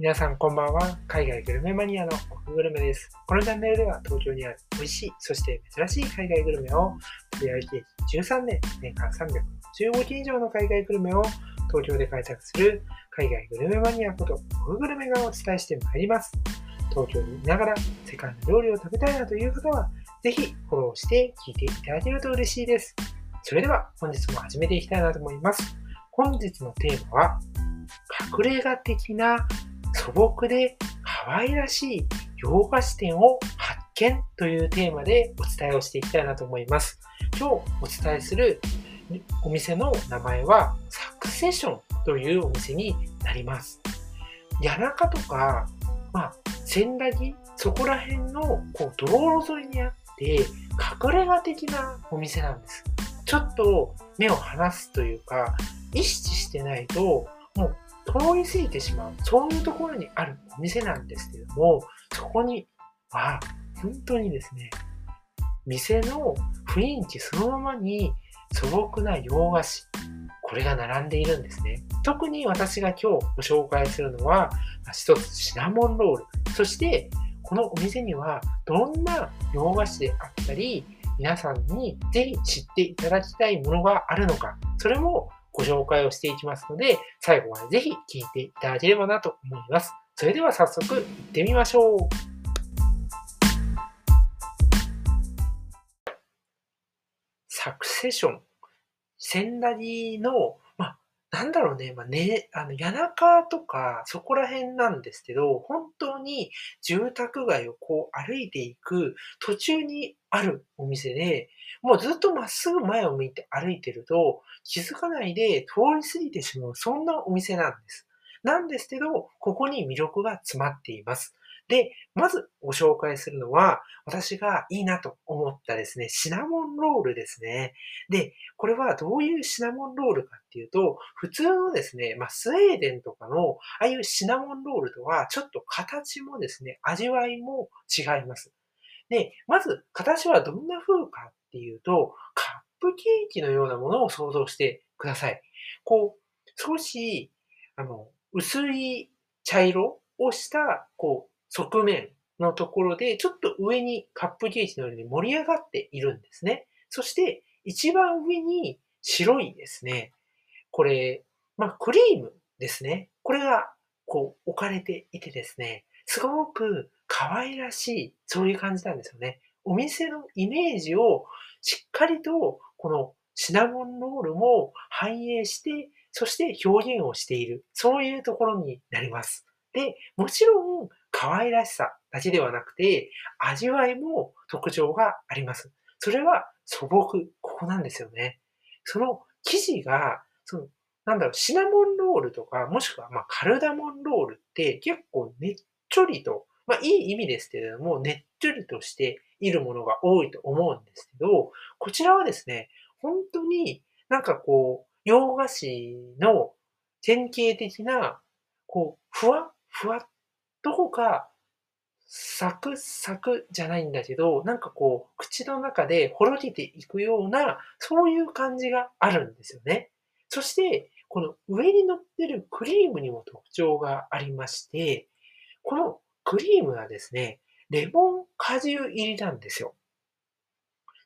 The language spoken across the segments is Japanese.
皆さんこんばんは。海外グルメマニアの奥グルメです。このチャンネルでは東京にある美味しい、そして珍しい海外グルメを売り上げ13年、年間315件以上の海外グルメを東京で開拓する海外グルメマニアこと奥グルメがお伝えしてまいります。東京にいながら世界の料理を食べたいなという方は、ぜひフォローして聞いていただけると嬉しいです。それでは本日も始めていきたいなと思います。本日のテーマは、隠れ家的な素朴で可愛らしい洋菓子店を発見というテーマでお伝えをしていきたいなと思います。今日お伝えするお店の名前はサクセションというお店になります。谷中とか、まあ、千駄木、そこら辺のこう道路沿いにあって、隠れ家的なお店なんです。ちょっと目を離すというか、意識してないと、もう通り過ぎてしまう、そういうところにあるお店なんですけども、そこには、本当にですね、店の雰囲気そのままに素朴な洋菓子、これが並んでいるんですね。特に私が今日ご紹介するのは、一つシナモンロール。そして、このお店にはどんな洋菓子であったり、皆さんにぜひ知っていただきたいものがあるのか、それもご紹介をしていきますので、最後までぜひ聞いていただければなと思います。それでは早速行ってみましょう。サクセション。センダリのなんだろうね、まあね、あの、谷中とか、そこら辺なんですけど、本当に住宅街をこう歩いていく途中にあるお店で、もうずっとまっすぐ前を向いて歩いてると、気づかないで通り過ぎてしまう、そんなお店なんです。なんですけど、ここに魅力が詰まっています。で、まずご紹介するのは、私がいいなと思ったですね、シナモンロールですね。で、これはどういうシナモンロールかっていうと、普通のですね、まあ、スウェーデンとかの、ああいうシナモンロールとは、ちょっと形もですね、味わいも違います。で、まず、形はどんな風かっていうと、カップケーキのようなものを想像してください。こう、少し、あの、薄い茶色をした、こう、側面のところで、ちょっと上にカップケーキのように盛り上がっているんですね。そして、一番上に白いですね。これ、まあ、クリームですね。これが、こう、置かれていてですね、すごく可愛らしい、そういう感じなんですよね。お店のイメージをしっかりと、このシナモンロールも反映して、そして表現をしている。そういうところになります。で、もちろん、可愛らしさだけではなくて、味わいも特徴があります。それは素朴、ここなんですよね。その生地が、その、なんだろう、シナモンロールとか、もしくは、ま、カルダモンロールって結構ねっちょりと、まあ、いい意味ですけれども、ねっちょりとしているものが多いと思うんですけど、こちらはですね、本当になんかこう、洋菓子の典型的な、こう、ふわふわっどこかサクサクじゃないんだけど、なんかこう、口の中でほろけていくような、そういう感じがあるんですよね。そして、この上に乗ってるクリームにも特徴がありまして、このクリームはですね、レモン果汁入りなんですよ。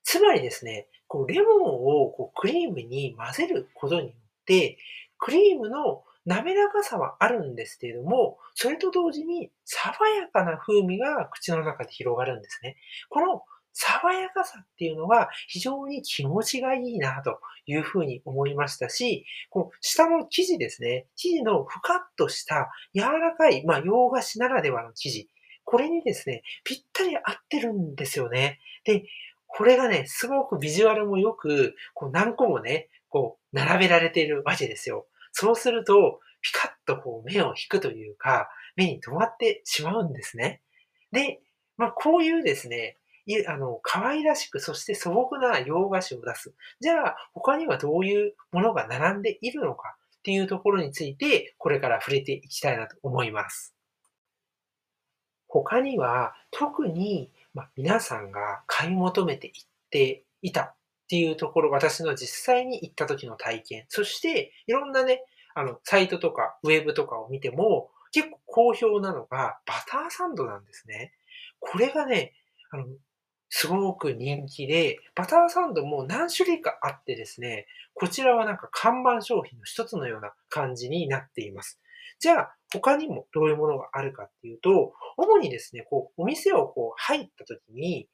つまりですね、こうレモンをこうクリームに混ぜることによって、クリームの滑らかさはあるんですけれども、それと同時に爽やかな風味が口の中で広がるんですね。この爽やかさっていうのが非常に気持ちがいいなというふうに思いましたし、こう下の生地ですね。生地のふかっとした柔らかい、まあ洋菓子ならではの生地。これにですね、ぴったり合ってるんですよね。で、これがね、すごくビジュアルもよく、こう何個もね、こう並べられているわけですよ。そうすると、ピカッとこう目を引くというか、目に留まってしまうんですね。で、まあこういうですね、あの、可愛らしく、そして素朴な洋菓子を出す。じゃあ、他にはどういうものが並んでいるのかっていうところについて、これから触れていきたいなと思います。他には、特に、まあ、皆さんが買い求めていっていたっていうところ、私の実際に行った時の体験、そしていろんなね、あの、サイトとかウェブとかを見ても、結構好評なのがバターサンドなんですね。これがね、あの、すごく人気で、バターサンドも何種類かあってですね、こちらはなんか看板商品の一つのような感じになっています。じゃあ、他にもどういうものがあるかっていうと、主にですね、こう、お店をこう入った時に、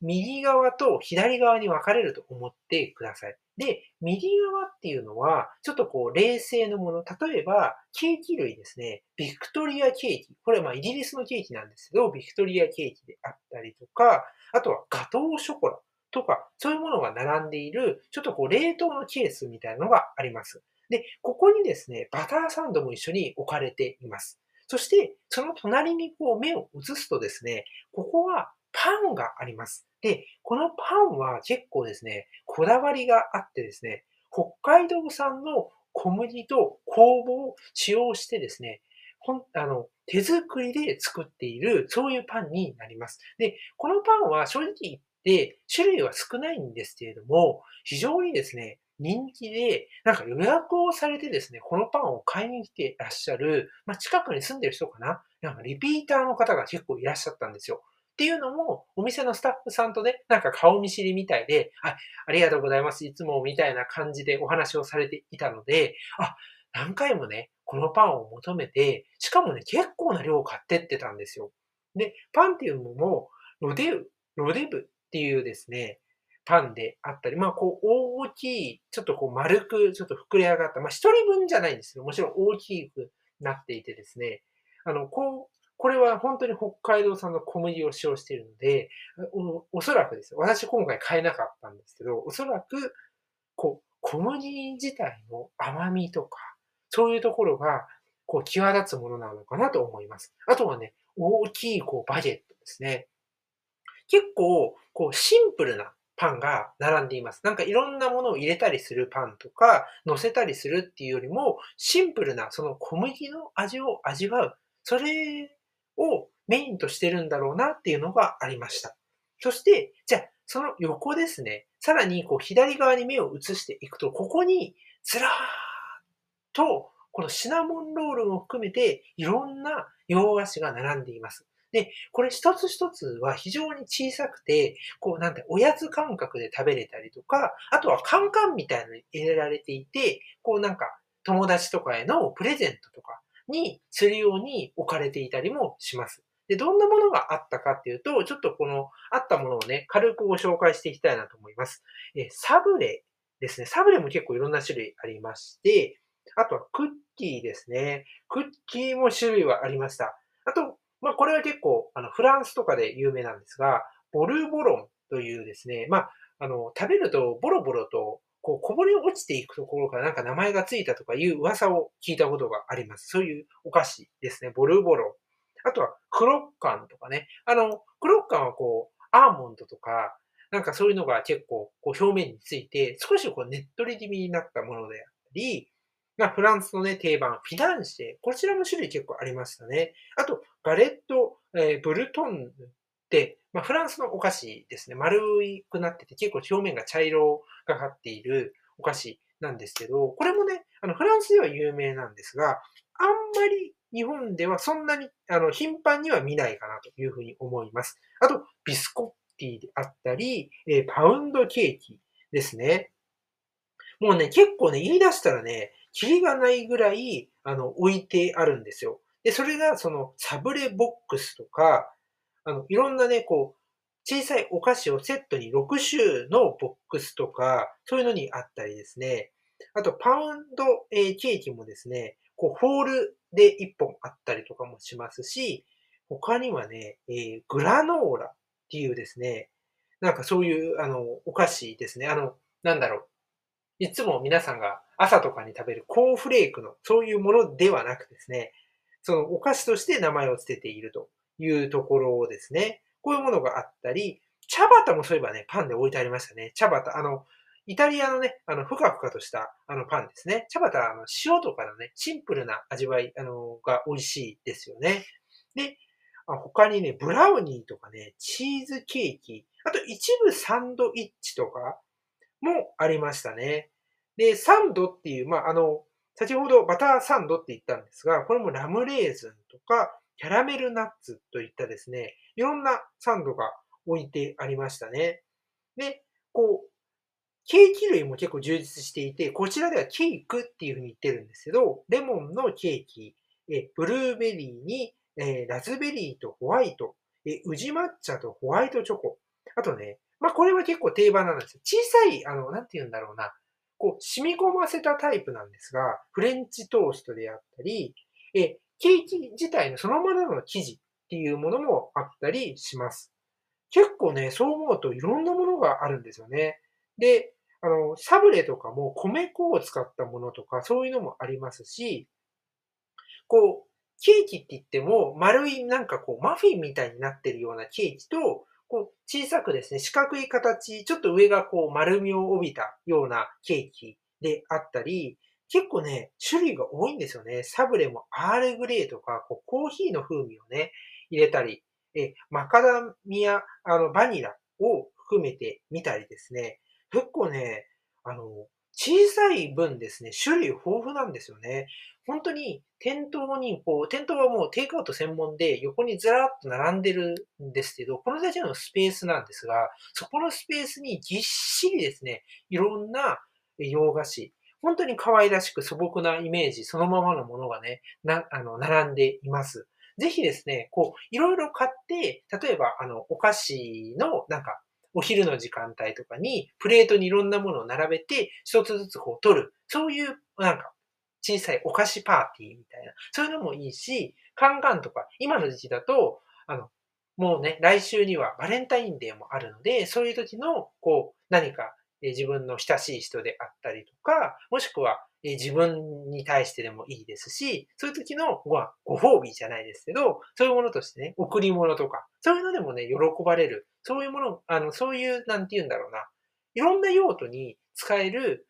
右側と左側に分かれると思ってください。で、右側っていうのは、ちょっとこう、冷製のもの。例えば、ケーキ類ですね。ビクトリアケーキ。これはまあ、イギリスのケーキなんですけど、ビクトリアケーキであったりとか、あとはガトーショコラとか、そういうものが並んでいる、ちょっとこう、冷凍のケースみたいなのがあります。で、ここにですね、バターサンドも一緒に置かれています。そして、その隣にこう目を移すとですね、ここはパンがあります。で、このパンは結構ですね、こだわりがあってですね、北海道産の小麦と酵母を使用してですね、ほん、あの、手作りで作っている、そういうパンになります。で、このパンは正直言って、種類は少ないんですけれども、非常にですね、人気で、なんか予約をされてですね、このパンを買いに来てらっしゃる、まあ、近くに住んでる人かななんかリピーターの方が結構いらっしゃったんですよ。っていうのも、お店のスタッフさんとね、なんか顔見知りみたいで、あ、ありがとうございます、いつもみたいな感じでお話をされていたので、あ、何回もね、このパンを求めて、しかもね、結構な量を買ってってたんですよ。で、パンっていうのも、ロデウ、ロデブっていうですね、パンであったり、まあ、こう、大きい、ちょっとこう、丸く、ちょっと膨れ上がった、まあ、一人分じゃないんですけど、もちろん大きくなっていてですね、あの、こう、これは本当に北海道産の小麦を使用しているので、おおそらくです。私今回買えなかったんですけど、おそらく、こう、小麦自体の甘みとか、そういうところが、こう、際立つものなのかなと思います。あとはね、大きい、こう、バゲットですね。結構、こう、シンプルなパンが並んでいます。なんかいろんなものを入れたりするパンとか、乗せたりするっていうよりも、シンプルなその小麦の味を味わう。それをメインとしてるんだろうなっていうのがありました。そして、じゃあ、その横ですね。さらに、こう、左側に目を移していくと、ここに、ずらーっと、このシナモンロールも含めて、いろんな洋菓子が並んでいます。で、これ一つ一つは非常に小さくて、こうなんて、おやつ感覚で食べれたりとか、あとはカンカンみたいなのに入れられていて、こうなんか、友達とかへのプレゼントとかにするように置かれていたりもします。で、どんなものがあったかっていうと、ちょっとこのあったものをね、軽くご紹介していきたいなと思います。えサブレですね。サブレも結構いろんな種類ありまして、あとはクッキーですね。クッキーも種類はありました。あと、まあ、これは結構、あの、フランスとかで有名なんですが、ボルボロンというですね、まあ、あの、食べるとボロボロと、こう、こぼれ落ちていくところからなんか名前がついたとかいう噂を聞いたことがあります。そういうお菓子ですね。ボルボロ。あとは、クロッカンとかね。あの、クロッカンはこう、アーモンドとか、なんかそういうのが結構、こう、表面について、少しこう、ねっとり気味になったものであったり、まあ、フランスのね、定番、フィナンシェ。こちらも種類結構ありましたね。あと、ガレット、えー、ブルトンヌって、まあ、フランスのお菓子ですね。丸くなってて、結構表面が茶色がかっているお菓子なんですけど、これもね、あの、フランスでは有名なんですが、あんまり日本ではそんなに、あの、頻繁には見ないかなというふうに思います。あと、ビスコッティであったり、えー、パウンドケーキですね。もうね、結構ね、言い出したらね、キリがないぐらい、あの、置いてあるんですよ。で、それが、その、サブレボックスとか、あの、いろんなね、こう、小さいお菓子をセットに6種のボックスとか、そういうのにあったりですね。あと、パウンド、ケーキもですね、こう、ホールで1本あったりとかもしますし、他にはね、えー、グラノーラっていうですね、なんかそういう、あの、お菓子ですね。あの、なんだろう。いつも皆さんが朝とかに食べるコーンフレークの、そういうものではなくですね、そのお菓子として名前を付けているというところですね。こういうものがあったり、茶畑もそういえばね、パンで置いてありましたね。茶畑、あの、イタリアのね、あの、ふかふかとしたあのパンですね。茶畑はあの塩とかのね、シンプルな味わい、あの、が美味しいですよね。で、他にね、ブラウニーとかね、チーズケーキ、あと一部サンドイッチとかもありましたね。で、サンドっていう、まあ、あの、先ほどバターサンドって言ったんですが、これもラムレーズンとかキャラメルナッツといったですね、いろんなサンドが置いてありましたね。で、こう、ケーキ類も結構充実していて、こちらではケークっていうふうに言ってるんですけど、レモンのケーキ、えブルーベリーに、えラズベリーとホワイト、え宇治抹茶とホワイトチョコ。あとね、まあこれは結構定番なんですよ。小さい、あの、なんて言うんだろうな。こう、染み込ませたタイプなんですが、フレンチトーストであったり、えケーキ自体のそのままの生地っていうものもあったりします。結構ね、そう思うといろんなものがあるんですよね。で、あの、サブレとかも米粉を使ったものとか、そういうのもありますし、こう、ケーキって言っても、丸いなんかこう、マフィンみたいになってるようなケーキと、こう、小さくですね、四角い形、ちょっと上がこう、丸みを帯びたようなケーキであったり、結構ね、種類が多いんですよね。サブレもアールグレーとか、こうコーヒーの風味をね、入れたり、えマカダミア、あの、バニラを含めてみたりですね、結構ね、あの、小さい分ですね、種類豊富なんですよね。本当に店頭に、こう、店頭はもうテイクアウト専門で横にずらっと並んでるんですけど、このだけのスペースなんですが、そこのスペースにぎっしりですね、いろんな洋菓子、本当に可愛らしく素朴なイメージそのままのものがね、な、あの、並んでいます。ぜひですね、こう、いろいろ買って、例えば、あの、お菓子の、なんか、お昼の時間帯とかに、プレートにいろんなものを並べて、一つずつこう取る。そういう、なんか、小さいお菓子パーティーみたいな。そういうのもいいし、カンカンとか、今の時期だと、あの、もうね、来週にはバレンタインデーもあるので、そういう時の、こう、何か自分の親しい人であったりとか、もしくは自分に対してでもいいですし、そういう時のごご褒美じゃないですけど、そういうものとしてね、贈り物とか、そういうのでもね、喜ばれる。そういうもの、あの、そういう、なんて言うんだろうな。いろんな用途に使える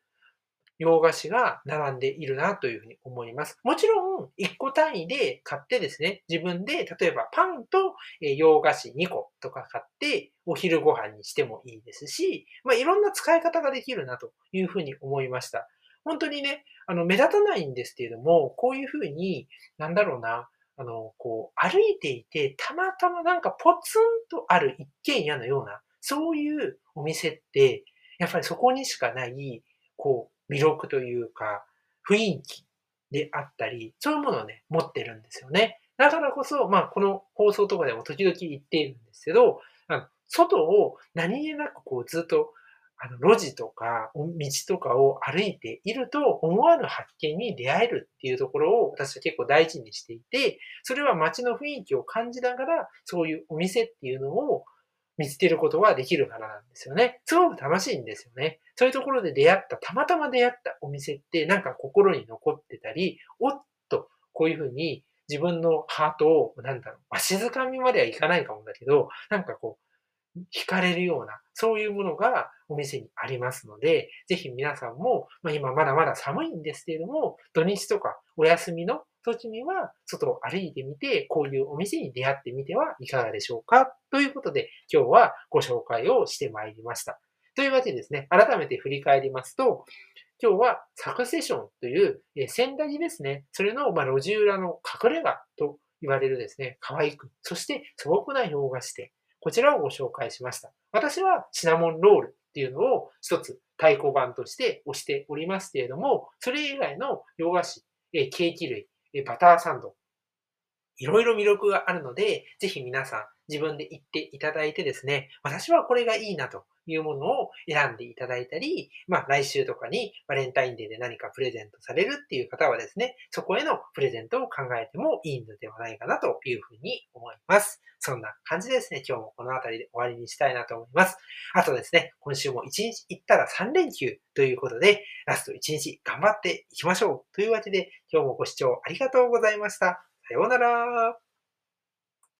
洋菓子が並んでいるなというふうに思います。もちろん、1個単位で買ってですね、自分で、例えばパンと洋菓子2個とか買って、お昼ご飯にしてもいいですし、まあ、いろんな使い方ができるなというふうに思いました。本当にね、あの、目立たないんですけれども、こういうふうに、なんだろうな、あの、こう、歩いていて、たまたまなんかポツンとある一軒家のような、そういうお店って、やっぱりそこにしかない、こう、魅力というか、雰囲気であったり、そういうものをね、持ってるんですよね。だからこそ、まあ、この放送とかでも時々言っているんですけど、あの外を何気なくこうずっとあの、路地とか、道とかを歩いていると、思わぬ発見に出会えるっていうところを私は結構大事にしていて、それは街の雰囲気を感じながら、そういうお店っていうのを見つけることはできるからなんですよね。すごく楽しいんですよね。そういうところで出会った、たまたま出会ったお店ってなんか心に残ってたり、おっと、こういうふうに自分のハートを、なんだろう、わしづかみまではいかないかもだけど、なんかこう、惹かれるような、そういうものがお店にありますので、ぜひ皆さんも、まあ、今まだまだ寒いんですけれども、土日とかお休みの時には、外を歩いてみて、こういうお店に出会ってみてはいかがでしょうか？ということで、今日はご紹介をしてまいりました。というわけでですね、改めて振り返りますと、今日はサクセションという、え千駄木ですね。それの、ま路地裏の隠れ家と言われるですね、可愛く、そして素朴な洋菓子店。こちらをご紹介しました。私はシナモンロールっていうのを一つ太鼓判として押しておりますけれども、それ以外の洋菓子え、ケーキ類、バターサンド、いろいろ魅力があるので、ぜひ皆さん自分で言っていただいてですね、私はこれがいいなというものを選んでいただいたり、まあ来週とかにバレンタインデーで何かプレゼントされるっていう方はですね、そこへのプレゼントを考えてもいいのではないかなというふうに思います。そんな感じですね、今日もこの辺りで終わりにしたいなと思います。あとですね、今週も1日行ったら3連休ということで、ラスト1日頑張っていきましょうというわけで、今日もご視聴ありがとうございました。さようなら。